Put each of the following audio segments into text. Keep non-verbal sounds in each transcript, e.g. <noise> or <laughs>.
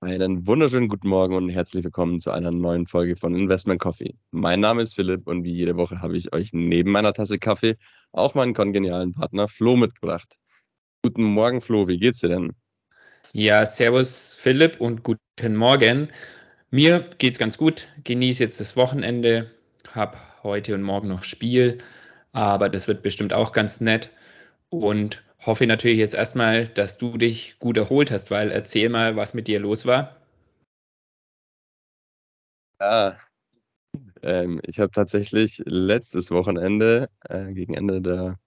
Einen wunderschönen guten Morgen und herzlich willkommen zu einer neuen Folge von Investment Coffee. Mein Name ist Philipp und wie jede Woche habe ich euch neben meiner Tasse Kaffee auch meinen kongenialen Partner Flo mitgebracht. Guten Morgen, Flo, wie geht's dir denn? Ja, servus Philipp und guten Morgen. Mir geht's ganz gut. Genieße jetzt das Wochenende, hab heute und morgen noch Spiel, aber das wird bestimmt auch ganz nett und hoffe natürlich jetzt erstmal, dass du dich gut erholt hast, weil erzähl mal, was mit dir los war. Ja, ähm, ich habe tatsächlich letztes Wochenende, äh, gegen Ende der,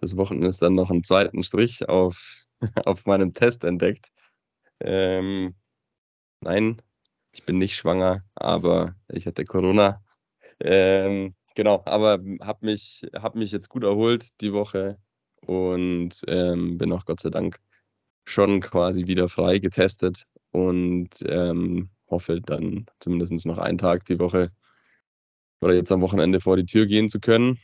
des Wochenendes, dann noch einen zweiten Strich auf, <laughs> auf meinem Test entdeckt. Ähm, nein, ich bin nicht schwanger, aber ich hatte Corona. Ähm, genau, aber habe mich, hab mich jetzt gut erholt die Woche und ähm, bin auch Gott sei Dank schon quasi wieder frei getestet und ähm, hoffe dann zumindest noch einen Tag die Woche oder jetzt am Wochenende vor die Tür gehen zu können.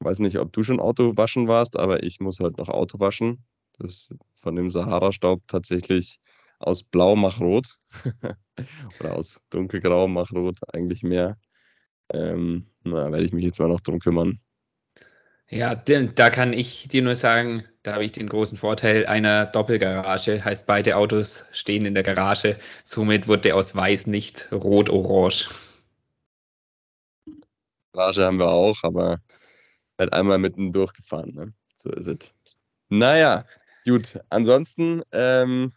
Weiß nicht, ob du schon Auto waschen warst, aber ich muss halt noch Auto waschen. Das von dem Sahara-Staub tatsächlich aus Blau mach Rot <laughs> oder aus dunkelgrau mach Rot eigentlich mehr. Ähm, na, werde ich mich jetzt mal noch drum kümmern. Ja, da kann ich dir nur sagen, da habe ich den großen Vorteil einer Doppelgarage, heißt beide Autos stehen in der Garage, somit wurde aus weiß nicht rot-orange. Garage haben wir auch, aber halt einmal mitten durchgefahren, ne? So ist es. Naja, gut. Ansonsten ähm,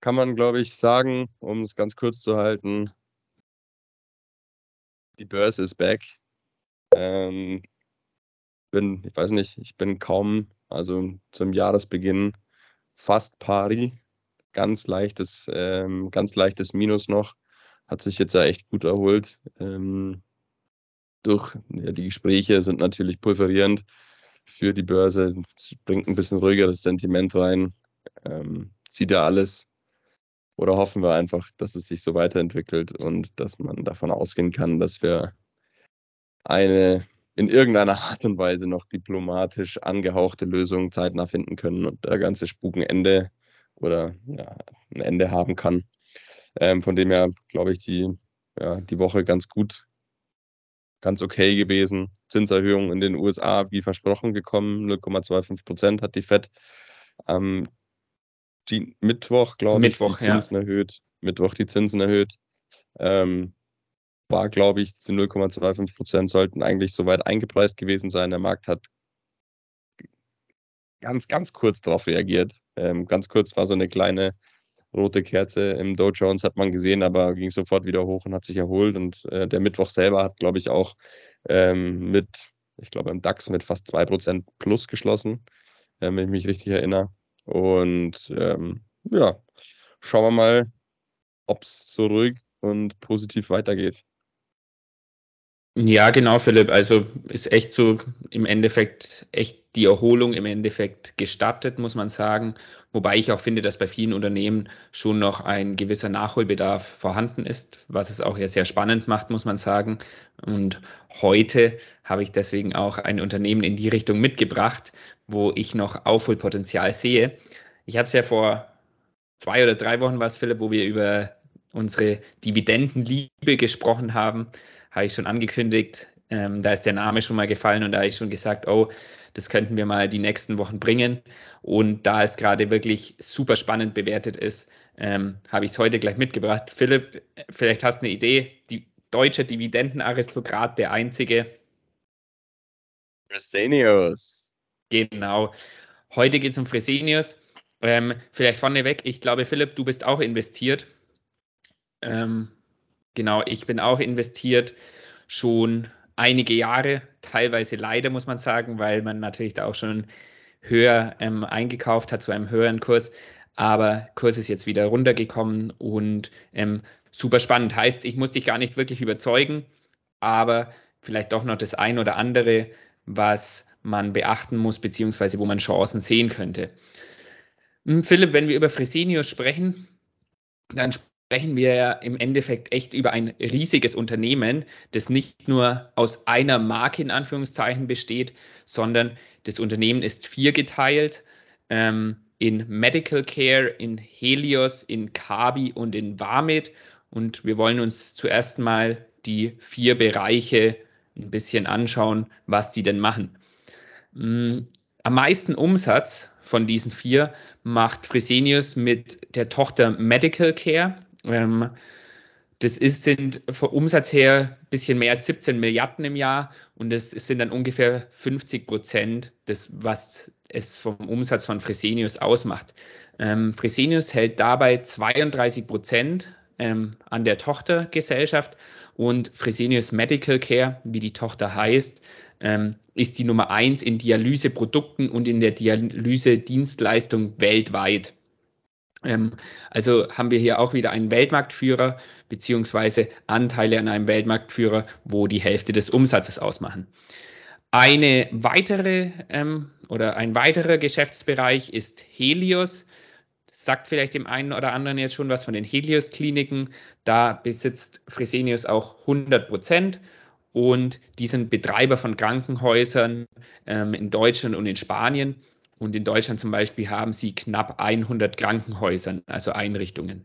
kann man, glaube ich, sagen, um es ganz kurz zu halten, die Börse ist back. Ähm, bin, ich weiß nicht, ich bin kaum, also zum Jahresbeginn fast pari, ganz leichtes, ähm, ganz leichtes Minus noch, hat sich jetzt ja echt gut erholt. Ähm, durch ja, die Gespräche sind natürlich pulverierend für die Börse, bringt ein bisschen ruhigeres Sentiment rein, ähm, zieht ja alles. Oder hoffen wir einfach, dass es sich so weiterentwickelt und dass man davon ausgehen kann, dass wir eine in irgendeiner Art und Weise noch diplomatisch angehauchte Lösung zeitnah finden können und der ganze Spuk ein Ende oder ja, ein Ende haben kann. Ähm, von dem her glaube ich, die, ja, die Woche ganz gut, ganz okay gewesen. Zinserhöhung in den USA wie versprochen gekommen, 0,25 Prozent hat die FED am ähm, Mittwoch, glaube ich, die Zinsen ja. erhöht. Mittwoch die Zinsen erhöht. Ähm, war, glaube ich, diese 0,25 Prozent sollten eigentlich soweit eingepreist gewesen sein. Der Markt hat ganz, ganz kurz darauf reagiert. Ähm, ganz kurz war so eine kleine rote Kerze im Dow Jones, hat man gesehen, aber ging sofort wieder hoch und hat sich erholt. Und äh, der Mittwoch selber hat, glaube ich, auch ähm, mit, ich glaube, im DAX mit fast 2% plus geschlossen, äh, wenn ich mich richtig erinnere. Und ähm, ja, schauen wir mal, ob es so ruhig und positiv weitergeht. Ja, genau, Philipp. Also ist echt so im Endeffekt echt die Erholung im Endeffekt gestattet, muss man sagen. Wobei ich auch finde, dass bei vielen Unternehmen schon noch ein gewisser Nachholbedarf vorhanden ist, was es auch ja sehr spannend macht, muss man sagen. Und heute habe ich deswegen auch ein Unternehmen in die Richtung mitgebracht, wo ich noch Aufholpotenzial sehe. Ich habe es ja vor zwei oder drei Wochen was, Philipp, wo wir über unsere Dividendenliebe gesprochen haben habe ich schon angekündigt. Ähm, da ist der Name schon mal gefallen und da habe ich schon gesagt, oh, das könnten wir mal die nächsten Wochen bringen. Und da es gerade wirklich super spannend bewertet ist, ähm, habe ich es heute gleich mitgebracht. Philipp, vielleicht hast du eine Idee. Die deutsche Dividendenaristokrat, der einzige. Fresenius. Genau. Heute geht es um Fresenius. Ähm, vielleicht vorneweg, ich glaube, Philipp, du bist auch investiert. Ähm, Genau, ich bin auch investiert schon einige Jahre, teilweise leider muss man sagen, weil man natürlich da auch schon höher ähm, eingekauft hat zu einem höheren Kurs. Aber Kurs ist jetzt wieder runtergekommen und ähm, super spannend. Heißt, ich muss dich gar nicht wirklich überzeugen, aber vielleicht doch noch das ein oder andere, was man beachten muss, beziehungsweise wo man Chancen sehen könnte. Hm, Philipp, wenn wir über Fresenius sprechen, dann sprechen wir ja im Endeffekt echt über ein riesiges Unternehmen, das nicht nur aus einer Marke in Anführungszeichen besteht, sondern das Unternehmen ist viergeteilt. Ähm, in Medical Care, in Helios, in Kabi und in Vamit. Und wir wollen uns zuerst mal die vier Bereiche ein bisschen anschauen, was die denn machen. Mm, am meisten Umsatz von diesen vier macht Fresenius mit der Tochter Medical Care. Ähm, das ist, sind vom Umsatz her ein bisschen mehr als 17 Milliarden im Jahr und das sind dann ungefähr 50 Prozent des, was es vom Umsatz von Fresenius ausmacht. Ähm, Fresenius hält dabei 32 Prozent ähm, an der Tochtergesellschaft und Fresenius Medical Care, wie die Tochter heißt, ähm, ist die Nummer eins in Dialyseprodukten und in der Dialysedienstleistung weltweit. Ähm, also haben wir hier auch wieder einen Weltmarktführer beziehungsweise Anteile an einem Weltmarktführer, wo die Hälfte des Umsatzes ausmachen. Eine weitere ähm, oder ein weiterer Geschäftsbereich ist Helios. Das sagt vielleicht dem einen oder anderen jetzt schon was von den Helios-Kliniken. Da besitzt Fresenius auch 100 Prozent und die sind Betreiber von Krankenhäusern ähm, in Deutschland und in Spanien. Und in Deutschland zum Beispiel haben sie knapp 100 Krankenhäusern, also Einrichtungen.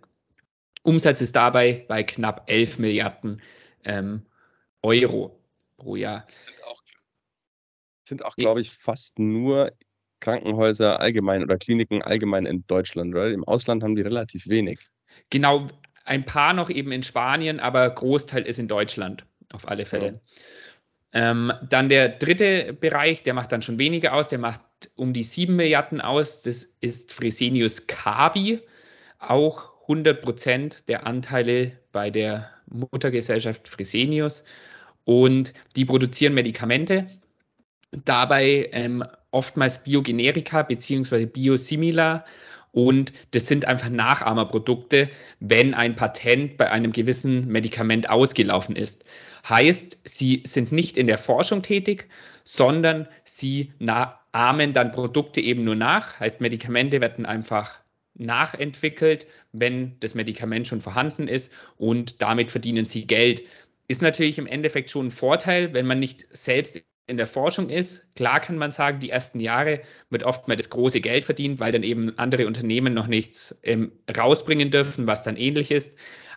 Umsatz ist dabei bei knapp 11 Milliarden ähm, Euro pro Jahr. Sind auch, sind auch glaube ich, fast nur Krankenhäuser allgemein oder Kliniken allgemein in Deutschland, oder? Im Ausland haben die relativ wenig. Genau, ein paar noch eben in Spanien, aber Großteil ist in Deutschland, auf alle Fälle. Ja. Ähm, dann der dritte Bereich, der macht dann schon weniger aus, der macht um die 7 Milliarden aus. Das ist Fresenius Kabi, auch 100 Prozent der Anteile bei der Muttergesellschaft Fresenius. Und die produzieren Medikamente, dabei ähm, oftmals Biogenerika bzw. Biosimilar. Und das sind einfach Nachahmerprodukte, wenn ein Patent bei einem gewissen Medikament ausgelaufen ist. Heißt, sie sind nicht in der Forschung tätig, sondern sie ahmen dann Produkte eben nur nach. Heißt, Medikamente werden einfach nachentwickelt, wenn das Medikament schon vorhanden ist und damit verdienen sie Geld. Ist natürlich im Endeffekt schon ein Vorteil, wenn man nicht selbst in der Forschung ist. Klar kann man sagen, die ersten Jahre wird oft mal das große Geld verdient, weil dann eben andere Unternehmen noch nichts ähm, rausbringen dürfen, was dann ähnlich ist.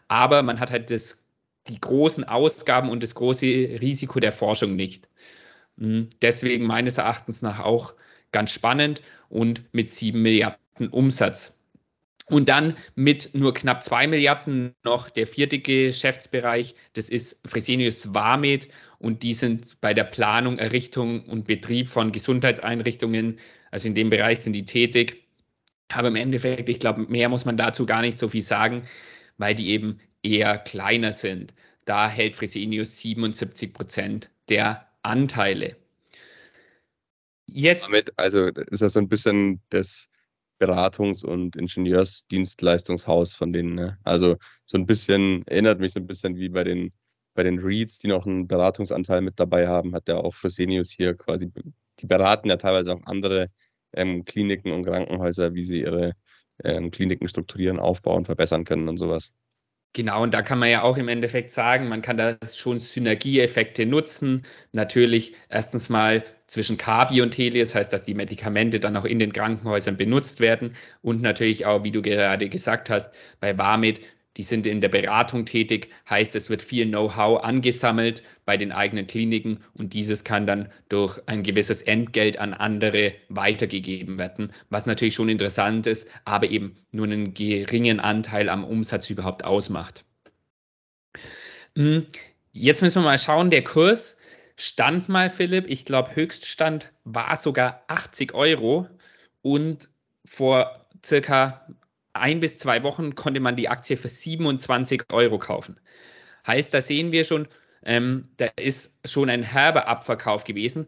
Aber man hat halt das die großen Ausgaben und das große Risiko der Forschung nicht. Hm, deswegen meines Erachtens nach auch ganz spannend und mit sieben Milliarden Umsatz. Und dann mit nur knapp zwei Milliarden noch der vierte Geschäftsbereich, das ist Fresenius Vamed und die sind bei der Planung, Errichtung und Betrieb von Gesundheitseinrichtungen, also in dem Bereich sind die tätig. Aber im Endeffekt, ich glaube, mehr muss man dazu gar nicht so viel sagen, weil die eben eher kleiner sind. Da hält Fresenius 77 Prozent der Anteile. Jetzt. Damit, also ist das so ein bisschen das Beratungs- und Ingenieursdienstleistungshaus von denen. Ne? Also so ein bisschen, erinnert mich so ein bisschen wie bei den, bei den Reads, die noch einen Beratungsanteil mit dabei haben, hat der auch Fresenius hier quasi, die beraten ja teilweise auch andere ähm, Kliniken und Krankenhäuser, wie sie ihre ähm, Kliniken strukturieren, aufbauen, verbessern können und sowas. Genau, und da kann man ja auch im Endeffekt sagen, man kann da schon Synergieeffekte nutzen. Natürlich erstens mal zwischen Kabi und Helios, heißt, dass die Medikamente dann auch in den Krankenhäusern benutzt werden. Und natürlich auch, wie du gerade gesagt hast, bei Warmit die sind in der Beratung tätig, heißt es wird viel Know-how angesammelt bei den eigenen Kliniken und dieses kann dann durch ein gewisses Entgelt an andere weitergegeben werden, was natürlich schon interessant ist, aber eben nur einen geringen Anteil am Umsatz überhaupt ausmacht. Hm, jetzt müssen wir mal schauen, der Kurs stand mal, Philipp, ich glaube Höchststand war sogar 80 Euro und vor circa ein bis zwei Wochen konnte man die Aktie für 27 Euro kaufen. Heißt, da sehen wir schon, ähm, da ist schon ein herber Abverkauf gewesen.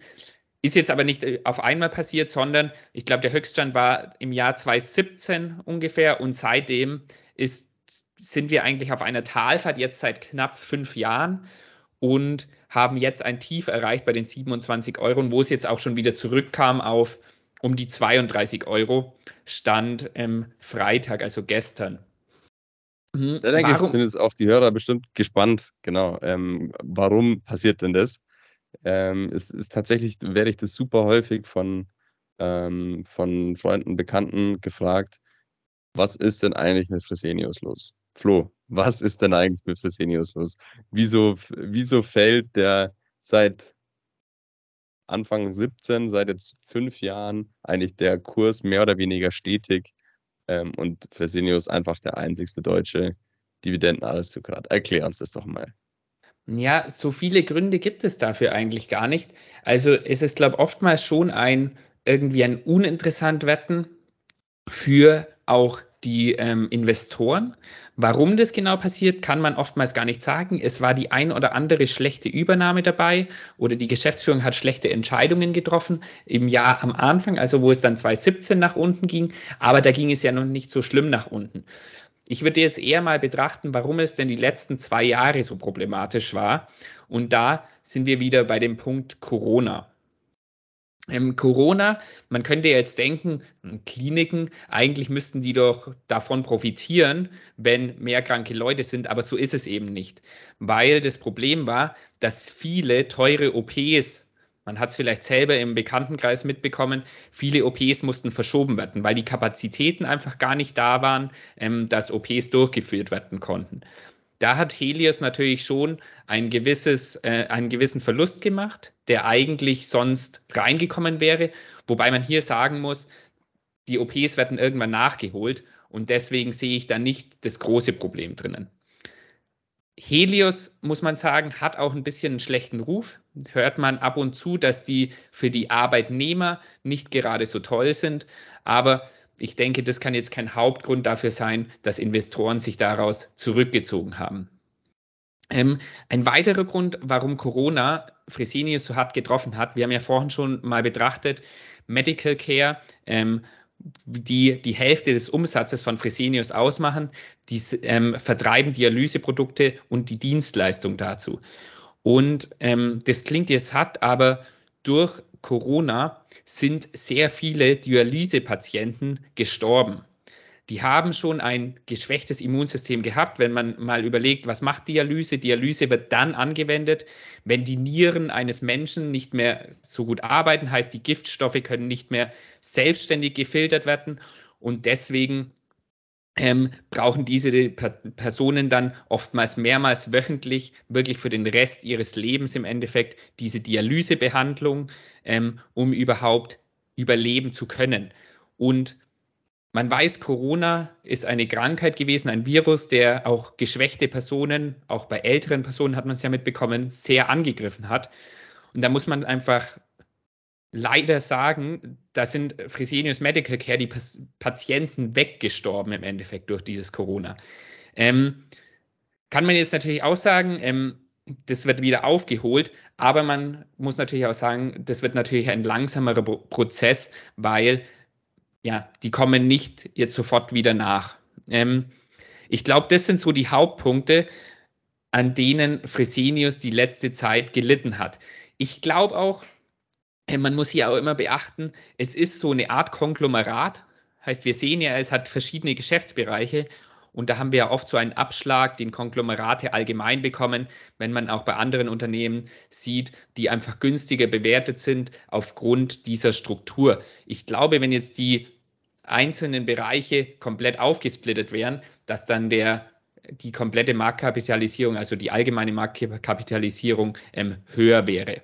Ist jetzt aber nicht äh, auf einmal passiert, sondern ich glaube, der Höchststand war im Jahr 2017 ungefähr und seitdem ist, sind wir eigentlich auf einer Talfahrt jetzt seit knapp fünf Jahren und haben jetzt ein Tief erreicht bei den 27 Euro, wo es jetzt auch schon wieder zurückkam auf um die 32 Euro stand ähm, Freitag, also gestern. Mhm. Da denke warum? ich, sind jetzt auch die Hörer bestimmt gespannt, genau. Ähm, warum passiert denn das? Ähm, es ist tatsächlich, werde ich das super häufig von ähm, von Freunden, Bekannten gefragt, was ist denn eigentlich mit Fresenius los? Flo, was ist denn eigentlich mit Fresenius los? Wieso, wieso fällt der seit Anfang 17, seit jetzt fünf Jahren, eigentlich der Kurs mehr oder weniger stetig ähm, und Fresenius einfach der einzigste deutsche Dividendenaristokrat? Erklär uns das doch mal. Ja, so viele Gründe gibt es dafür eigentlich gar nicht. Also es ist, glaube ich, oftmals schon ein irgendwie ein uninteressant Wetten für auch die ähm, Investoren. Warum das genau passiert, kann man oftmals gar nicht sagen. Es war die ein oder andere schlechte Übernahme dabei oder die Geschäftsführung hat schlechte Entscheidungen getroffen im Jahr am Anfang, also wo es dann 2017 nach unten ging, aber da ging es ja noch nicht so schlimm nach unten. Ich würde jetzt eher mal betrachten, warum es denn die letzten zwei Jahre so problematisch war. Und da sind wir wieder bei dem Punkt Corona. Ähm, Corona, man könnte jetzt denken, hm, Kliniken, eigentlich müssten die doch davon profitieren, wenn mehr kranke Leute sind, aber so ist es eben nicht. Weil das Problem war, dass viele teure OPs, man hat es vielleicht selber im Bekanntenkreis mitbekommen, viele OPs mussten verschoben werden, weil die Kapazitäten einfach gar nicht da waren, ähm, dass OPs durchgeführt werden konnten. Da hat Helios natürlich schon ein gewisses, äh, einen gewissen Verlust gemacht, der eigentlich sonst reingekommen wäre. Wobei man hier sagen muss, die OPs werden irgendwann nachgeholt und deswegen sehe ich da nicht das große Problem drinnen. Helios, muss man sagen, hat auch ein bisschen einen schlechten Ruf. Hört man ab und zu, dass die für die Arbeitnehmer nicht gerade so toll sind. Aber ich denke, das kann jetzt kein Hauptgrund dafür sein, dass Investoren sich daraus zurückgezogen haben. Ähm, ein weiterer Grund, warum Corona Fresenius so hart getroffen hat, wir haben ja vorhin schon mal betrachtet, Medical Care, ähm, die die Hälfte des Umsatzes von Fresenius ausmachen, die ähm, vertreiben Dialyseprodukte und die Dienstleistung dazu. Und ähm, das klingt jetzt hart, aber durch Corona sind sehr viele Dialysepatienten gestorben. Die haben schon ein geschwächtes Immunsystem gehabt, wenn man mal überlegt, was macht Dialyse? Dialyse wird dann angewendet, wenn die Nieren eines Menschen nicht mehr so gut arbeiten, heißt die Giftstoffe können nicht mehr selbstständig gefiltert werden und deswegen ähm, brauchen diese Personen dann oftmals mehrmals wöchentlich wirklich für den Rest ihres Lebens im Endeffekt diese Dialysebehandlung, ähm, um überhaupt überleben zu können. Und man weiß, Corona ist eine Krankheit gewesen, ein Virus, der auch geschwächte Personen, auch bei älteren Personen hat man es ja mitbekommen, sehr angegriffen hat. Und da muss man einfach leider sagen, da sind Fresenius Medical Care die Patienten weggestorben im Endeffekt durch dieses Corona. Ähm, kann man jetzt natürlich auch sagen, ähm, das wird wieder aufgeholt, aber man muss natürlich auch sagen, das wird natürlich ein langsamerer Prozess, weil ja, die kommen nicht jetzt sofort wieder nach. Ähm, ich glaube, das sind so die Hauptpunkte, an denen Fresenius die letzte Zeit gelitten hat. Ich glaube auch, äh, man muss hier auch immer beachten, es ist so eine Art Konglomerat. Heißt, wir sehen ja, es hat verschiedene Geschäftsbereiche und da haben wir ja oft so einen Abschlag, den Konglomerate allgemein bekommen, wenn man auch bei anderen Unternehmen sieht, die einfach günstiger bewertet sind aufgrund dieser Struktur. Ich glaube, wenn jetzt die einzelnen Bereiche komplett aufgesplittet wären, dass dann der die komplette Marktkapitalisierung, also die allgemeine Marktkapitalisierung ähm, höher wäre.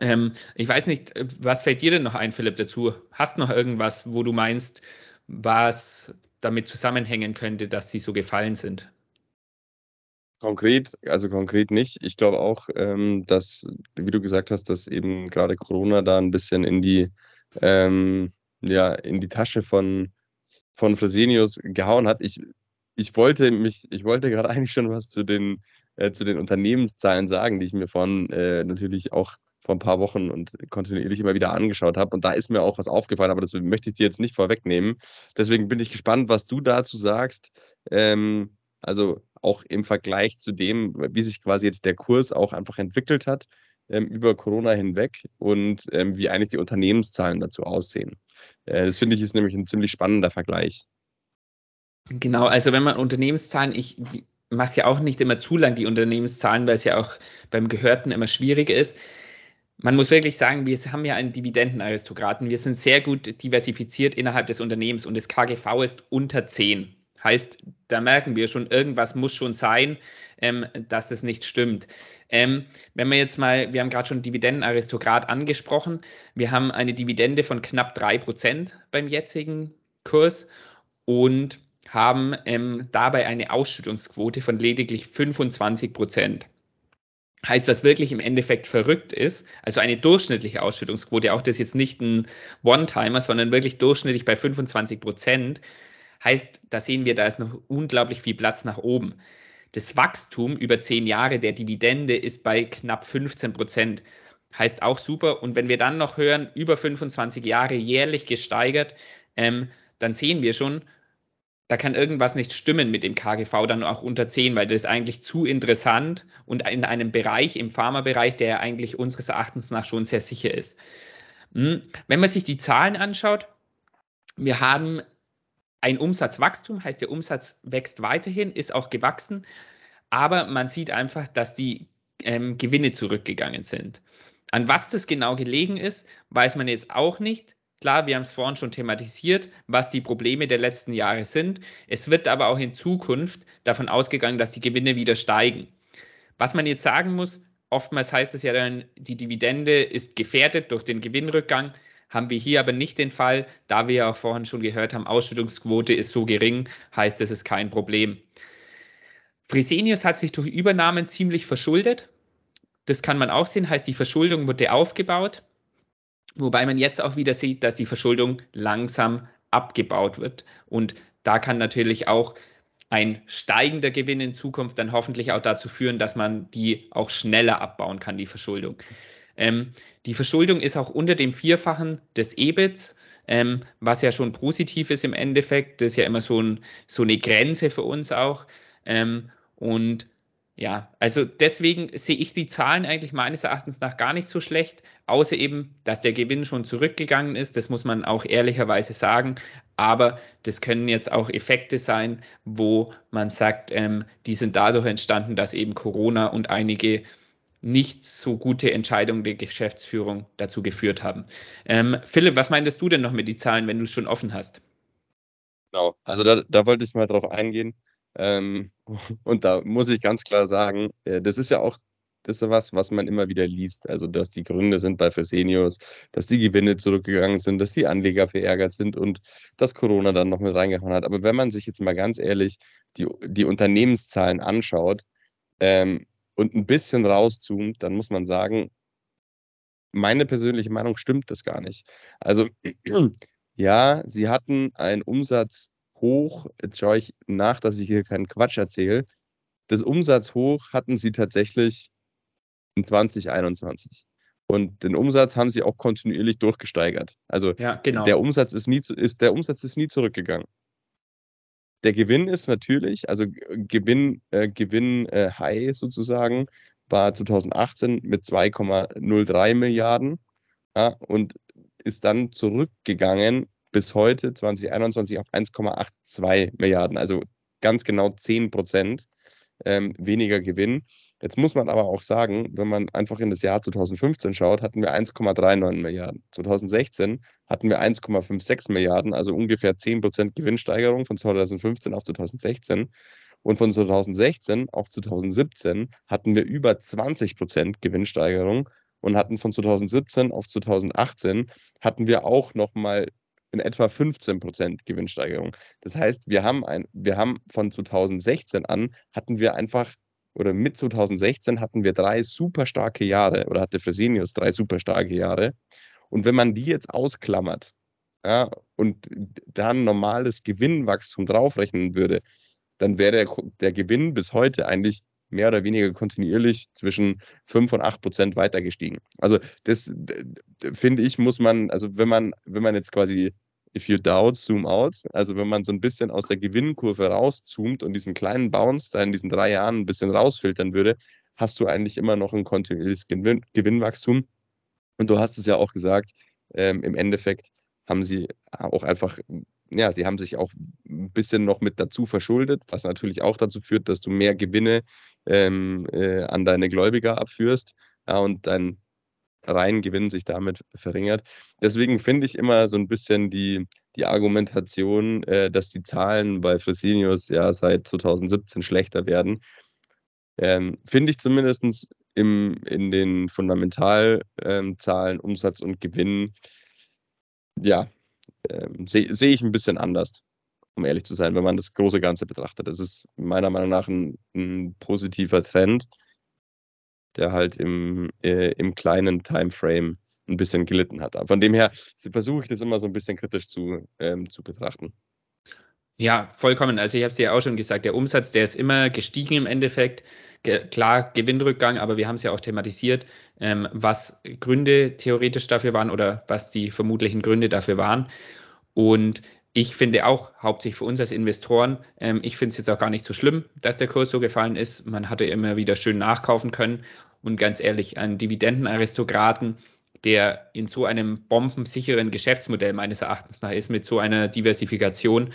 Ähm, ich weiß nicht, was fällt dir denn noch ein, Philipp, dazu? Hast noch irgendwas, wo du meinst, was damit zusammenhängen könnte, dass sie so gefallen sind? Konkret, also konkret nicht. Ich glaube auch, ähm, dass, wie du gesagt hast, dass eben gerade Corona da ein bisschen in die, ähm, ja, in die Tasche von, von Fresenius gehauen hat. Ich, ich wollte mich, ich wollte gerade <laughs> eigentlich schon was zu den, äh, zu den Unternehmenszahlen sagen, die ich mir von äh, natürlich auch vor ein paar Wochen und kontinuierlich immer wieder angeschaut habe. Und da ist mir auch was aufgefallen, aber das möchte ich dir jetzt nicht vorwegnehmen. Deswegen bin ich gespannt, was du dazu sagst. Ähm, also auch im Vergleich zu dem, wie sich quasi jetzt der Kurs auch einfach entwickelt hat ähm, über Corona hinweg und ähm, wie eigentlich die Unternehmenszahlen dazu aussehen. Äh, das finde ich ist nämlich ein ziemlich spannender Vergleich. Genau, also wenn man Unternehmenszahlen, ich mache es ja auch nicht immer zu lang, die Unternehmenszahlen, weil es ja auch beim Gehörten immer schwierig ist man muss wirklich sagen, wir haben ja einen Dividendenaristokraten. Wir sind sehr gut diversifiziert innerhalb des Unternehmens und das KGV ist unter 10. Heißt, da merken wir schon, irgendwas muss schon sein, ähm, dass das nicht stimmt. Ähm, wenn wir jetzt mal, wir haben gerade schon Dividendenaristokrat angesprochen, wir haben eine Dividende von knapp 3% beim jetzigen Kurs und haben ähm, dabei eine Ausschüttungsquote von lediglich 25%. Heißt, was wirklich im Endeffekt verrückt ist, also eine durchschnittliche Ausschüttungsquote, auch das jetzt nicht ein One-Timer, sondern wirklich durchschnittlich bei 25 Prozent, heißt, da sehen wir, da ist noch unglaublich viel Platz nach oben. Das Wachstum über zehn Jahre der Dividende ist bei knapp 15 Prozent. Heißt auch super. Und wenn wir dann noch hören, über 25 Jahre jährlich gesteigert, ähm, dann sehen wir schon, da kann irgendwas nicht stimmen mit dem KGV dann auch unter 10, weil das ist eigentlich zu interessant und in einem Bereich, im Pharmabereich, der eigentlich unseres Erachtens nach schon sehr sicher ist. Hm, wenn man sich die Zahlen anschaut, wir haben ein Umsatzwachstum, heißt der Umsatz wächst weiterhin, ist auch gewachsen, aber man sieht einfach, dass die ähm, Gewinne zurückgegangen sind. An was das genau gelegen ist, weiß man jetzt auch nicht. Klar, wir haben es vorhin schon thematisiert, was die Probleme der letzten Jahre sind. Es wird aber auch in Zukunft davon ausgegangen, dass die Gewinne wieder steigen. Was man jetzt sagen muss, oftmals heißt es ja dann, die Dividende ist gefährdet durch den Gewinnrückgang. Haben wir hier aber nicht den Fall, da wir ja auch vorhin schon gehört haben, Ausschüttungsquote ist so gering, heißt es ist kein Problem. Fresenius hat sich durch Übernahmen ziemlich verschuldet. Das kann man auch sehen, heißt die Verschuldung wurde aufgebaut. Wobei man jetzt auch wieder sieht, dass die Verschuldung langsam abgebaut wird. Und da kann natürlich auch ein steigender Gewinn in Zukunft dann hoffentlich auch dazu führen, dass man die auch schneller abbauen kann, die Verschuldung. Ähm, die Verschuldung ist auch unter dem Vierfachen des EBITs, ähm, was ja schon positiv ist im Endeffekt. Das ist ja immer so, ein, so eine Grenze für uns auch. Ähm, und ja, also deswegen sehe ich die Zahlen eigentlich meines Erachtens nach gar nicht so schlecht, außer eben, dass der Gewinn schon zurückgegangen ist. Das muss man auch ehrlicherweise sagen. Aber das können jetzt auch Effekte sein, wo man sagt, ähm, die sind dadurch entstanden, dass eben Corona und einige nicht so gute Entscheidungen der Geschäftsführung dazu geführt haben. Ähm, Philipp, was meintest du denn noch mit den Zahlen, wenn du es schon offen hast? Genau, also da, da wollte ich mal drauf eingehen. Ähm, <laughs> und da muss ich ganz klar sagen, äh, das ist ja auch das ist was, was man immer wieder liest. Also, dass die Gründe sind bei Fresenius, dass die Gewinne zurückgegangen sind, dass die Anleger verärgert sind und dass Corona dann noch mit reingehauen hat. Aber wenn man sich jetzt mal ganz ehrlich die, die Unternehmenszahlen anschaut ähm, und ein bisschen rauszoomt, dann muss man sagen, meine persönliche Meinung stimmt das gar nicht. Also, <clears throat> ja, sie hatten einen Umsatz hoch, jetzt schaue ich nach, dass ich hier keinen Quatsch erzähle, das Umsatzhoch hatten sie tatsächlich in 2021. Und den Umsatz haben sie auch kontinuierlich durchgesteigert. Also ja, genau. der, Umsatz ist nie, ist, der Umsatz ist nie zurückgegangen. Der Gewinn ist natürlich, also Gewinn, äh, Gewinn äh, High sozusagen, war 2018 mit 2,03 Milliarden ja, und ist dann zurückgegangen bis heute 2021 auf 1,82 Milliarden, also ganz genau 10 Prozent ähm, weniger Gewinn. Jetzt muss man aber auch sagen, wenn man einfach in das Jahr 2015 schaut, hatten wir 1,39 Milliarden. 2016 hatten wir 1,56 Milliarden, also ungefähr 10 Prozent Gewinnsteigerung von 2015 auf 2016. Und von 2016 auf 2017 hatten wir über 20 Prozent Gewinnsteigerung und hatten von 2017 auf 2018 hatten wir auch nochmal in etwa 15 Prozent Gewinnsteigerung. Das heißt, wir haben, ein, wir haben von 2016 an, hatten wir einfach, oder mit 2016 hatten wir drei super starke Jahre, oder hatte Fresenius drei super starke Jahre. Und wenn man die jetzt ausklammert, ja, und dann normales Gewinnwachstum draufrechnen würde, dann wäre der, der Gewinn bis heute eigentlich mehr oder weniger kontinuierlich zwischen 5 und 8 Prozent weiter gestiegen. Also das finde ich, muss man, also wenn man, wenn man jetzt quasi if you doubt, zoom out. Also wenn man so ein bisschen aus der Gewinnkurve rauszoomt und diesen kleinen Bounce da in diesen drei Jahren ein bisschen rausfiltern würde, hast du eigentlich immer noch ein kontinuierliches Gewinn Gewinnwachstum. Und du hast es ja auch gesagt, ähm, im Endeffekt haben sie auch einfach, ja, sie haben sich auch ein bisschen noch mit dazu verschuldet, was natürlich auch dazu führt, dass du mehr Gewinne ähm, äh, an deine Gläubiger abführst. Ja, und dein reinen Gewinn sich damit verringert. Deswegen finde ich immer so ein bisschen die, die Argumentation, äh, dass die Zahlen bei Fresenius ja seit 2017 schlechter werden, ähm, finde ich zumindest im, in den Fundamentalzahlen, ähm, Umsatz und Gewinn, ja, ähm, sehe seh ich ein bisschen anders, um ehrlich zu sein, wenn man das große Ganze betrachtet. Das ist meiner Meinung nach ein, ein positiver Trend, der halt im, äh, im kleinen Timeframe ein bisschen gelitten hat. von dem her versuche ich das immer so ein bisschen kritisch zu, ähm, zu betrachten. Ja, vollkommen. Also ich habe es ja auch schon gesagt, der Umsatz, der ist immer gestiegen im Endeffekt. Ge klar, Gewinnrückgang, aber wir haben es ja auch thematisiert, ähm, was Gründe theoretisch dafür waren oder was die vermutlichen Gründe dafür waren. Und ich finde auch, hauptsächlich für uns als Investoren, ähm, ich finde es jetzt auch gar nicht so schlimm, dass der Kurs so gefallen ist. Man hatte immer wieder schön nachkaufen können. Und ganz ehrlich, ein Dividendenaristokraten, der in so einem bombensicheren Geschäftsmodell meines Erachtens nach ist, mit so einer Diversifikation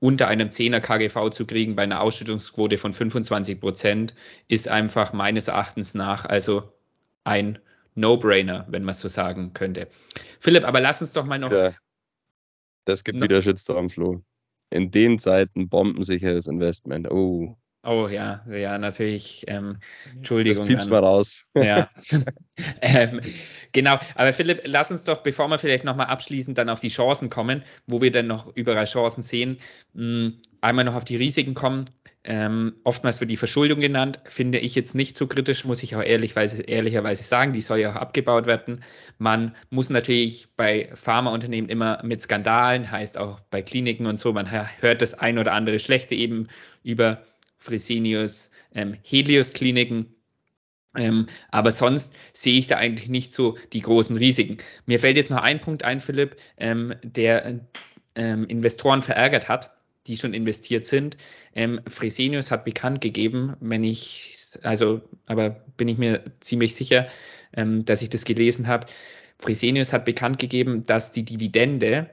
unter einem 10er KGV zu kriegen bei einer Ausschüttungsquote von 25 Prozent, ist einfach meines Erachtens nach also ein No-Brainer, wenn man so sagen könnte. Philipp, aber lass uns doch mal noch. Ja, das gibt no wieder Shitstorm, Flo. In den Zeiten bombensicheres Investment. Oh. Oh ja, ja, natürlich. Ähm, Entschuldigung. Das piepst mal raus. Ja. <laughs> <laughs> ähm, genau, aber Philipp, lass uns doch, bevor wir vielleicht nochmal abschließend dann auf die Chancen kommen, wo wir dann noch überall Chancen sehen, mh, hm, einmal noch auf die Risiken kommen. Ähm, oftmals wird die Verschuldung genannt, finde ich jetzt nicht so kritisch, muss ich auch ehrlichweise, ehrlicherweise sagen. Die soll ja auch abgebaut werden. Man muss natürlich bei Pharmaunternehmen immer mit Skandalen, heißt auch bei Kliniken und so, man hört das ein oder andere Schlechte eben über Fresenius, ähm, Helios-Kliniken. Ähm, aber sonst sehe ich da eigentlich nicht so die großen Risiken. Mir fällt jetzt noch ein Punkt ein, Philipp, ähm, der ähm, Investoren verärgert hat, die schon investiert sind. Ähm, Fresenius hat bekannt gegeben, wenn ich, also, aber bin ich mir ziemlich sicher, ähm, dass ich das gelesen habe. Fresenius hat bekannt gegeben, dass die Dividende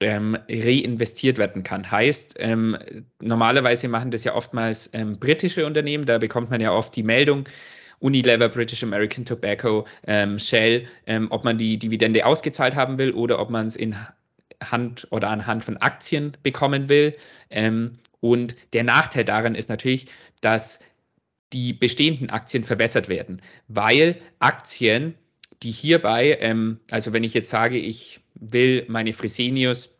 ähm, reinvestiert werden kann. Heißt, ähm, normalerweise machen das ja oftmals ähm, britische Unternehmen, da bekommt man ja oft die Meldung, Unilever, British American Tobacco, ähm, Shell, ähm, ob man die Dividende ausgezahlt haben will oder ob man es in Hand oder anhand von Aktien bekommen will. Ähm, und der Nachteil daran ist natürlich, dass die bestehenden Aktien verbessert werden, weil Aktien, die hierbei, ähm, also wenn ich jetzt sage, ich will meine Fresenius,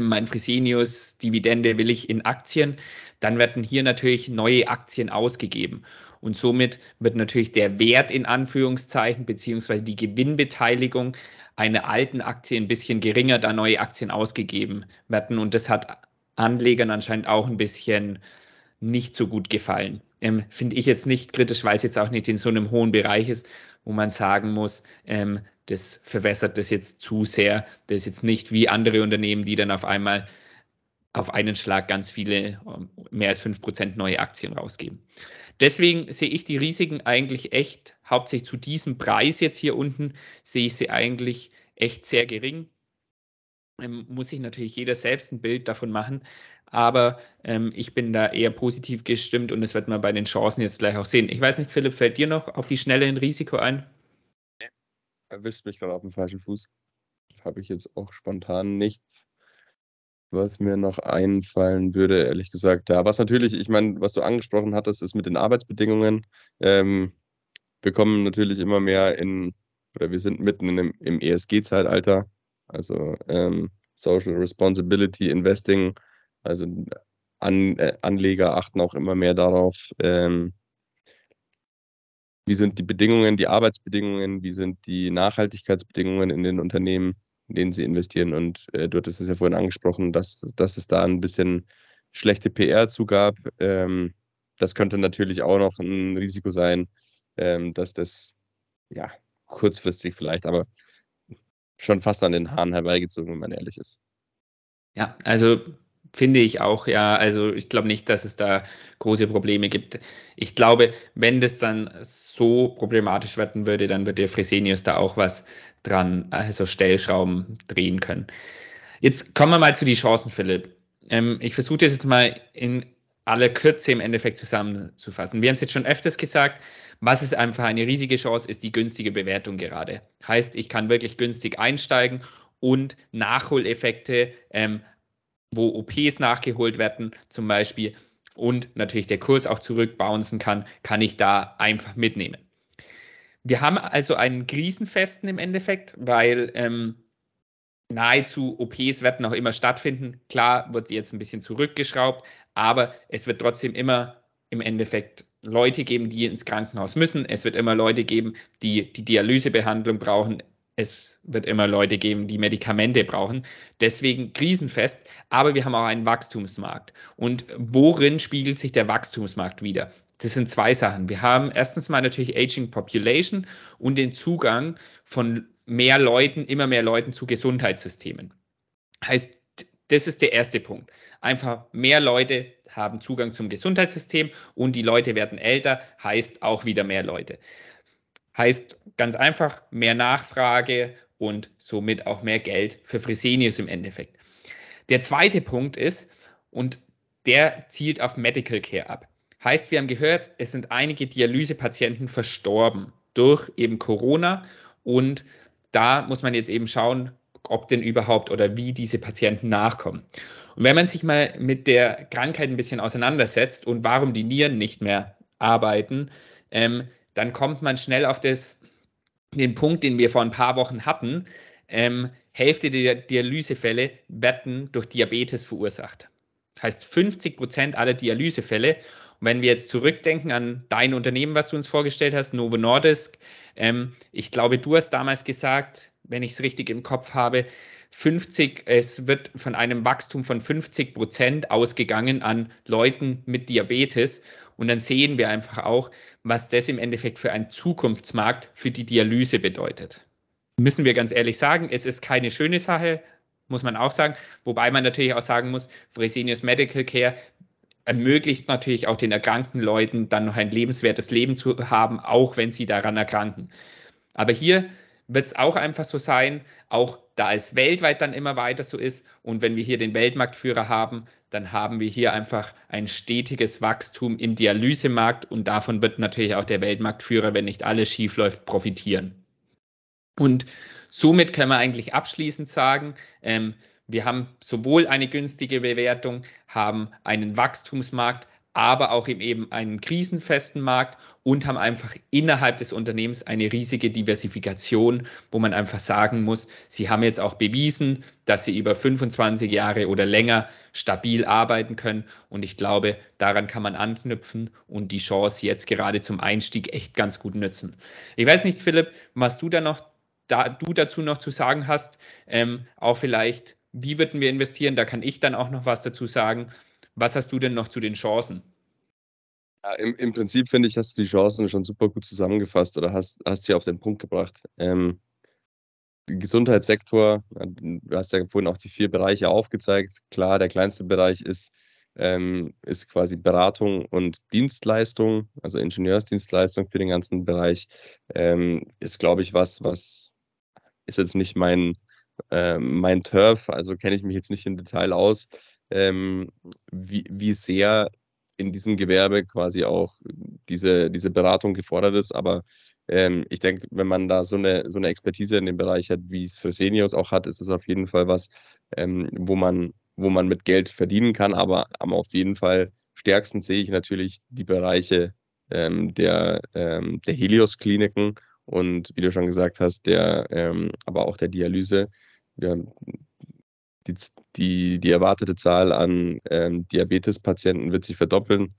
mein Fresenius Dividende will ich in Aktien, dann werden hier natürlich neue Aktien ausgegeben. Und somit wird natürlich der Wert in Anführungszeichen beziehungsweise die Gewinnbeteiligung einer alten Aktie ein bisschen geringer, da neue Aktien ausgegeben werden. Und das hat Anlegern anscheinend auch ein bisschen nicht so gut gefallen. Ähm, Finde ich jetzt nicht kritisch, weil es jetzt auch nicht in so einem hohen Bereich ist, wo man sagen muss, ähm, das verwässert das jetzt zu sehr. Das ist jetzt nicht wie andere Unternehmen, die dann auf einmal auf einen Schlag ganz viele, ähm, mehr als fünf Prozent neue Aktien rausgeben. Deswegen sehe ich die Risiken eigentlich echt, hauptsächlich zu diesem Preis jetzt hier unten, sehe ich sie eigentlich echt sehr gering. Ähm, muss sich natürlich jeder selbst ein Bild davon machen. Aber ähm, ich bin da eher positiv gestimmt und das wird man bei den Chancen jetzt gleich auch sehen. Ich weiß nicht, Philipp, fällt dir noch auf die Schnelle ein Risiko ein? erwischt mich gerade auf dem falschen Fuß. Habe ich jetzt auch spontan nichts, was mir noch einfallen würde, ehrlich gesagt. Ja, was natürlich, ich meine, was du angesprochen hattest, ist mit den Arbeitsbedingungen. Ähm, wir kommen natürlich immer mehr in, oder wir sind mitten in dem, im ESG-Zeitalter, also ähm, Social Responsibility Investing. Also An, äh, Anleger achten auch immer mehr darauf, ähm, wie sind die Bedingungen, die Arbeitsbedingungen, wie sind die Nachhaltigkeitsbedingungen in den Unternehmen, in denen sie investieren. Und äh, du hattest es ja vorhin angesprochen, dass, dass es da ein bisschen schlechte PR zugab. Ähm, das könnte natürlich auch noch ein Risiko sein, ähm, dass das ja kurzfristig vielleicht, aber schon fast an den Haaren herbeigezogen, wenn man ehrlich ist. Ja, also finde ich auch, ja. Also ich glaube nicht, dass es da große Probleme gibt. Ich glaube, wenn das dann so problematisch werden würde, dann würde der Fresenius da auch was dran, also Stellschrauben drehen können. Jetzt kommen wir mal zu den Chancen, Philipp. Ähm, ich versuche das jetzt mal in aller Kürze im Endeffekt zusammenzufassen. Wir haben es jetzt schon öfters gesagt, was ist einfach eine riesige Chance, ist die günstige Bewertung gerade. Heißt, ich kann wirklich günstig einsteigen und Nachholeffekte, ähm, wo OPs nachgeholt werden zum Beispiel und natürlich der Kurs auch zurückbouncen kann, kann ich da einfach mitnehmen. Wir haben also einen Krisenfesten im Endeffekt, weil ähm, nahezu OPs werden auch immer stattfinden. Klar wird sie jetzt ein bisschen zurückgeschraubt, aber es wird trotzdem immer im Endeffekt Leute geben, die ins Krankenhaus müssen. Es wird immer Leute geben, die die Dialysebehandlung brauchen. Es wird immer Leute geben, die Medikamente brauchen. Deswegen krisenfest. Aber wir haben auch einen Wachstumsmarkt. Und worin spiegelt sich der Wachstumsmarkt wieder? Das sind zwei Sachen. Wir haben erstens mal natürlich Aging Population und den Zugang von mehr Leuten, immer mehr Leuten zu Gesundheitssystemen. Heißt, das ist der erste Punkt. Einfach mehr Leute haben Zugang zum Gesundheitssystem und die Leute werden älter, heißt auch wieder mehr Leute. Heißt ganz einfach mehr Nachfrage und somit auch mehr Geld für Fresenius im Endeffekt. Der zweite Punkt ist, und der zielt auf Medical Care ab. Heißt, wir haben gehört, es sind einige Dialysepatienten verstorben durch eben Corona und da muss man jetzt eben schauen, ob denn überhaupt oder wie diese Patienten nachkommen. Und wenn man sich mal mit der Krankheit ein bisschen auseinandersetzt und warum die Nieren nicht mehr arbeiten, ähm, dann kommt man schnell auf das, den Punkt, den wir vor ein paar Wochen hatten. Ähm, Hälfte der Dialysefälle werden durch Diabetes verursacht. Das heißt, 50 Prozent aller Dialysefälle und wenn wir jetzt zurückdenken an dein Unternehmen, was du uns vorgestellt hast, Novo Nordisk, ähm, ich glaube, du hast damals gesagt, wenn ich es richtig im Kopf habe, 50, es wird von einem Wachstum von 50 Prozent ausgegangen an Leuten mit Diabetes. Und dann sehen wir einfach auch, was das im Endeffekt für einen Zukunftsmarkt für die Dialyse bedeutet. Müssen wir ganz ehrlich sagen, es ist keine schöne Sache, muss man auch sagen. Wobei man natürlich auch sagen muss, Fresenius Medical Care ermöglicht natürlich auch den erkrankten Leuten dann noch ein lebenswertes Leben zu haben, auch wenn sie daran erkranken. Aber hier wird es auch einfach so sein, auch da es weltweit dann immer weiter so ist und wenn wir hier den Weltmarktführer haben, dann haben wir hier einfach ein stetiges Wachstum im Dialysemarkt und davon wird natürlich auch der Weltmarktführer, wenn nicht alles schief läuft, profitieren. Und somit können wir eigentlich abschließend sagen, ähm, wir haben sowohl eine günstige Bewertung, haben einen Wachstumsmarkt, aber auch eben einen krisenfesten Markt und haben einfach innerhalb des Unternehmens eine riesige Diversifikation, wo man einfach sagen muss, sie haben jetzt auch bewiesen, dass sie über 25 Jahre oder länger stabil arbeiten können. Und ich glaube, daran kann man anknüpfen und die Chance jetzt gerade zum Einstieg echt ganz gut nützen. Ich weiß nicht, Philipp, was du da noch, da du dazu noch zu sagen hast, ähm, auch vielleicht wie würden wir investieren? Da kann ich dann auch noch was dazu sagen. Was hast du denn noch zu den Chancen? Ja, im, im, Prinzip finde ich, hast du die Chancen schon super gut zusammengefasst oder hast, hast sie auf den Punkt gebracht. Ähm, Gesundheitssektor, du hast ja vorhin auch die vier Bereiche aufgezeigt. Klar, der kleinste Bereich ist, ähm, ist quasi Beratung und Dienstleistung, also Ingenieursdienstleistung für den ganzen Bereich. Ähm, ist, glaube ich, was, was ist jetzt nicht mein, ähm, mein Turf, also kenne ich mich jetzt nicht im Detail aus, ähm, wie, wie sehr in diesem Gewerbe quasi auch diese, diese Beratung gefordert ist. Aber ähm, ich denke, wenn man da so eine, so eine Expertise in dem Bereich hat, wie es Fresenius auch hat, ist es auf jeden Fall was, ähm, wo, man, wo man mit Geld verdienen kann. Aber, aber auf jeden Fall stärksten sehe ich natürlich die Bereiche ähm, der, ähm, der Helios-Kliniken und wie du schon gesagt hast, der, ähm, aber auch der Dialyse ja, die, die, die erwartete Zahl an ähm, Diabetespatienten wird sich verdoppeln.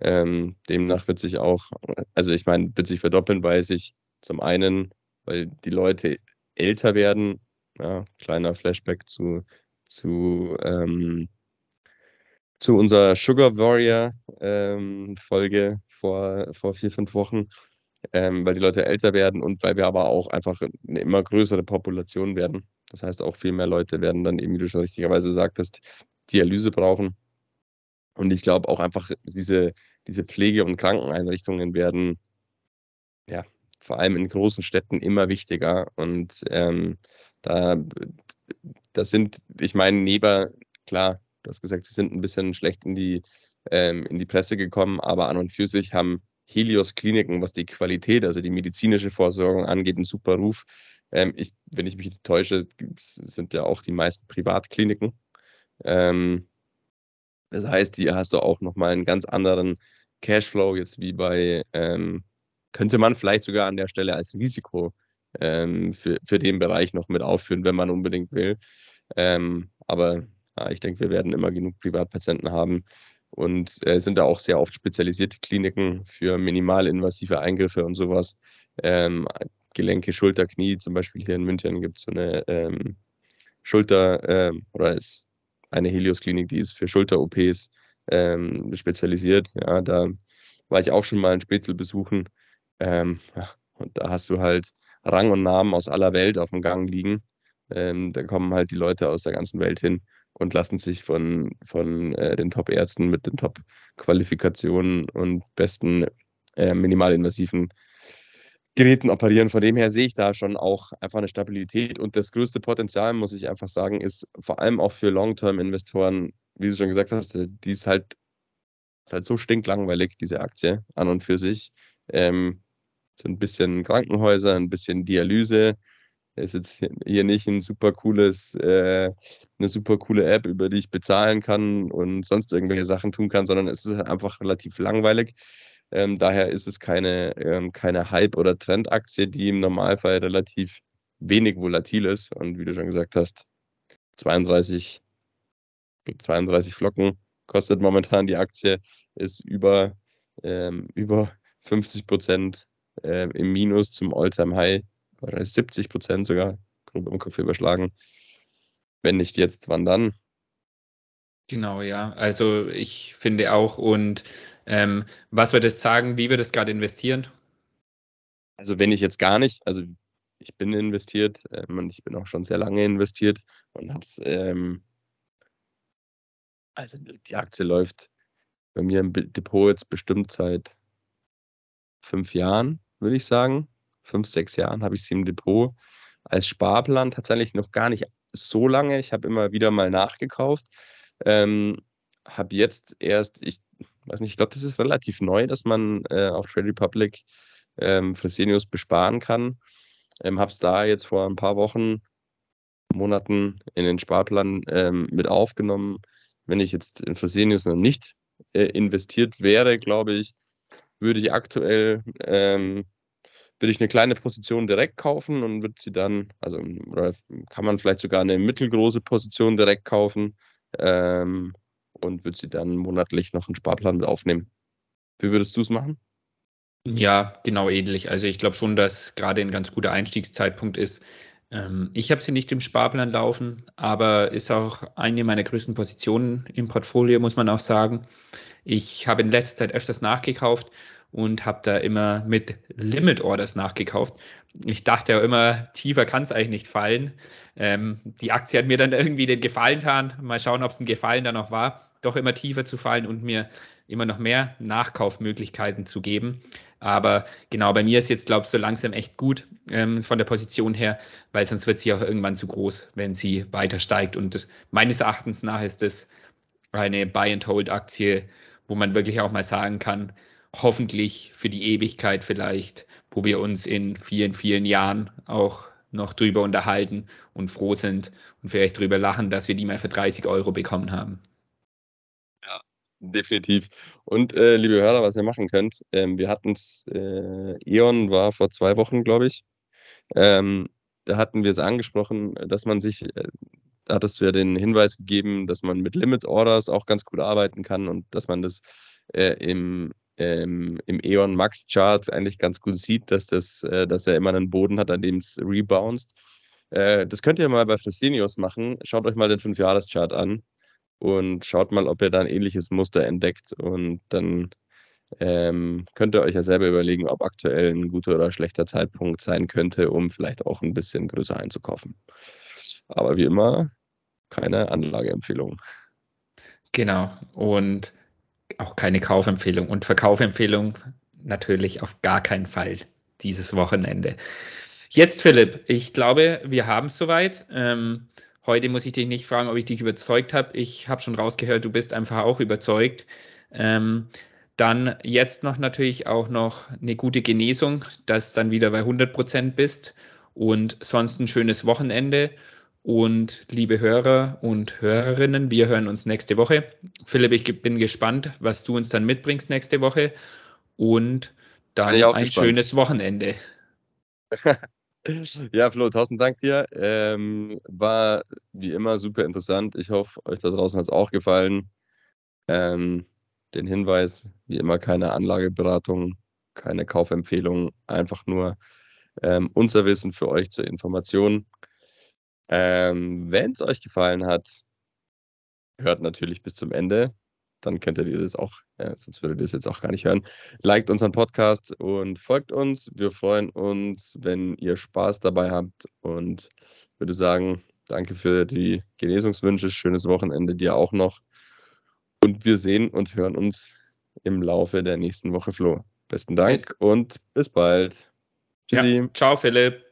Ähm, demnach wird sich auch, also ich meine, wird sich verdoppeln, weil sich zum einen, weil die Leute älter werden, ja, kleiner Flashback zu, zu, ähm, zu unserer Sugar Warrior ähm, Folge vor, vor vier, fünf Wochen, ähm, weil die Leute älter werden und weil wir aber auch einfach eine immer größere Population werden. Das heißt, auch viel mehr Leute werden dann eben, wie du schon richtigerweise sagtest, Dialyse brauchen. Und ich glaube auch einfach, diese, diese Pflege- und Krankeneinrichtungen werden ja vor allem in großen Städten immer wichtiger. Und ähm, da das sind, ich meine, Neber, klar, du hast gesagt, sie sind ein bisschen schlecht in die ähm, in die Presse gekommen, aber an und für sich haben Helios Kliniken, was die Qualität, also die medizinische Versorgung angeht, einen super Ruf. Ähm, ich, wenn ich mich nicht täusche, sind ja auch die meisten Privatkliniken. Ähm, das heißt, hier hast du auch nochmal einen ganz anderen Cashflow, jetzt wie bei, ähm, könnte man vielleicht sogar an der Stelle als Risiko ähm, für, für den Bereich noch mit aufführen, wenn man unbedingt will. Ähm, aber ja, ich denke, wir werden immer genug Privatpatienten haben und äh, sind da auch sehr oft spezialisierte Kliniken für minimalinvasive Eingriffe und sowas. Ähm, Gelenke, Schulter, Knie, zum Beispiel hier in München gibt es so eine ähm, Schulter- äh, oder ist eine Helios-Klinik, die ist für Schulter-OPs ähm, spezialisiert. Ja, da war ich auch schon mal in Spätzle besuchen. Ähm, und da hast du halt Rang und Namen aus aller Welt auf dem Gang liegen. Ähm, da kommen halt die Leute aus der ganzen Welt hin und lassen sich von, von äh, den Top-Ärzten mit den Top-Qualifikationen und besten äh, minimalinvasiven Geräten operieren. Von dem her sehe ich da schon auch einfach eine Stabilität. Und das größte Potenzial, muss ich einfach sagen, ist vor allem auch für Long-Term-Investoren, wie du schon gesagt hast, die ist halt, ist halt so stinklangweilig, diese Aktie an und für sich. Ähm, so ein bisschen Krankenhäuser, ein bisschen Dialyse. Ist jetzt hier nicht ein super cooles, äh, eine super coole App, über die ich bezahlen kann und sonst irgendwelche Sachen tun kann, sondern es ist halt einfach relativ langweilig. Ähm, daher ist es keine, ähm, keine Hype- oder Trendaktie, die im Normalfall relativ wenig volatil ist. Und wie du schon gesagt hast, 32, 32 Flocken kostet momentan die Aktie, ist über, ähm, über 50 Prozent äh, im Minus zum All-Time-High, 70 Prozent sogar, grob im Kopf überschlagen. Wenn nicht jetzt, wann dann? Genau, ja. Also ich finde auch und ähm, was würdest du sagen, wie würdest du gerade investieren? Also wenn ich jetzt gar nicht, also ich bin investiert ähm, und ich bin auch schon sehr lange investiert und habe es, ähm, also die Aktie läuft bei mir im Depot jetzt bestimmt seit fünf Jahren, würde ich sagen. Fünf, sechs Jahren habe ich sie im Depot. Als Sparplan tatsächlich noch gar nicht so lange. Ich habe immer wieder mal nachgekauft. Ähm, habe jetzt erst, ich weiß nicht, ich glaube, das ist relativ neu, dass man äh, auf Trade Republic ähm, Fresenius besparen kann. Ähm, habe es da jetzt vor ein paar Wochen, Monaten in den Sparplan ähm, mit aufgenommen. Wenn ich jetzt in Fresenius noch nicht äh, investiert wäre, glaube ich, würde ich aktuell ähm, würde ich eine kleine Position direkt kaufen und würde sie dann, also kann man vielleicht sogar eine mittelgroße Position direkt kaufen ähm, und würde sie dann monatlich noch einen Sparplan mit aufnehmen. Wie würdest du es machen? Ja, genau ähnlich. Also ich glaube schon, dass gerade ein ganz guter Einstiegszeitpunkt ist. Ähm, ich habe sie nicht im Sparplan laufen, aber ist auch eine meiner größten Positionen im Portfolio, muss man auch sagen. Ich habe in letzter Zeit öfters nachgekauft und habe da immer mit Limit Orders nachgekauft. Ich dachte ja immer, tiefer kann es eigentlich nicht fallen. Ähm, die Aktie hat mir dann irgendwie den Gefallen getan. Mal schauen, ob es ein Gefallen dann noch war, doch immer tiefer zu fallen und mir immer noch mehr Nachkaufmöglichkeiten zu geben. Aber genau, bei mir ist jetzt, glaube ich, so langsam echt gut ähm, von der Position her, weil sonst wird sie auch irgendwann zu groß, wenn sie weiter steigt. Und das, meines Erachtens nach ist es eine Buy-and-Hold-Aktie, wo man wirklich auch mal sagen kann, hoffentlich für die Ewigkeit vielleicht, wo wir uns in vielen, vielen Jahren auch noch drüber unterhalten und froh sind und vielleicht drüber lachen, dass wir die mal für 30 Euro bekommen haben. Definitiv. Und äh, liebe Hörer, was ihr machen könnt, ähm, wir hatten es, äh, E.ON war vor zwei Wochen, glaube ich. Ähm, da hatten wir jetzt angesprochen, dass man sich, äh, da hattest du ja den Hinweis gegeben, dass man mit Limit Orders auch ganz gut arbeiten kann und dass man das äh, im ähm, im E.ON Max Chart eigentlich ganz gut sieht, dass, das, äh, dass er immer einen Boden hat, an dem es rebounds. Äh, das könnt ihr mal bei Fresenius machen. Schaut euch mal den 5-Jahres-Chart an und schaut mal, ob ihr da ein ähnliches Muster entdeckt. Und dann ähm, könnt ihr euch ja selber überlegen, ob aktuell ein guter oder schlechter Zeitpunkt sein könnte, um vielleicht auch ein bisschen größer einzukaufen. Aber wie immer, keine Anlageempfehlung. Genau. Und auch keine Kaufempfehlung und Verkaufempfehlung natürlich auf gar keinen Fall dieses Wochenende. Jetzt, Philipp, ich glaube, wir haben es soweit. Ähm, heute muss ich dich nicht fragen, ob ich dich überzeugt habe. Ich habe schon rausgehört, du bist einfach auch überzeugt. Ähm, dann jetzt noch natürlich auch noch eine gute Genesung, dass dann wieder bei 100 Prozent bist und sonst ein schönes Wochenende. Und liebe Hörer und Hörerinnen, wir hören uns nächste Woche. Philipp, ich bin gespannt, was du uns dann mitbringst nächste Woche. Und dann ein gespannt. schönes Wochenende. <laughs> ja, Flo, tausend Dank dir. Ähm, war wie immer super interessant. Ich hoffe, euch da draußen hat es auch gefallen. Ähm, den Hinweis, wie immer keine Anlageberatung, keine Kaufempfehlung, einfach nur ähm, unser Wissen für euch zur Information. Ähm, Wenn es euch gefallen hat, hört natürlich bis zum Ende. Dann könntet ihr das auch, äh, sonst würdet ihr das jetzt auch gar nicht hören. Liked unseren Podcast und folgt uns. Wir freuen uns, wenn ihr Spaß dabei habt und würde sagen, danke für die Genesungswünsche. Schönes Wochenende dir auch noch. Und wir sehen und hören uns im Laufe der nächsten Woche, Flo. Besten Dank und bis bald. Tschüssi. Ja, ciao, Philipp.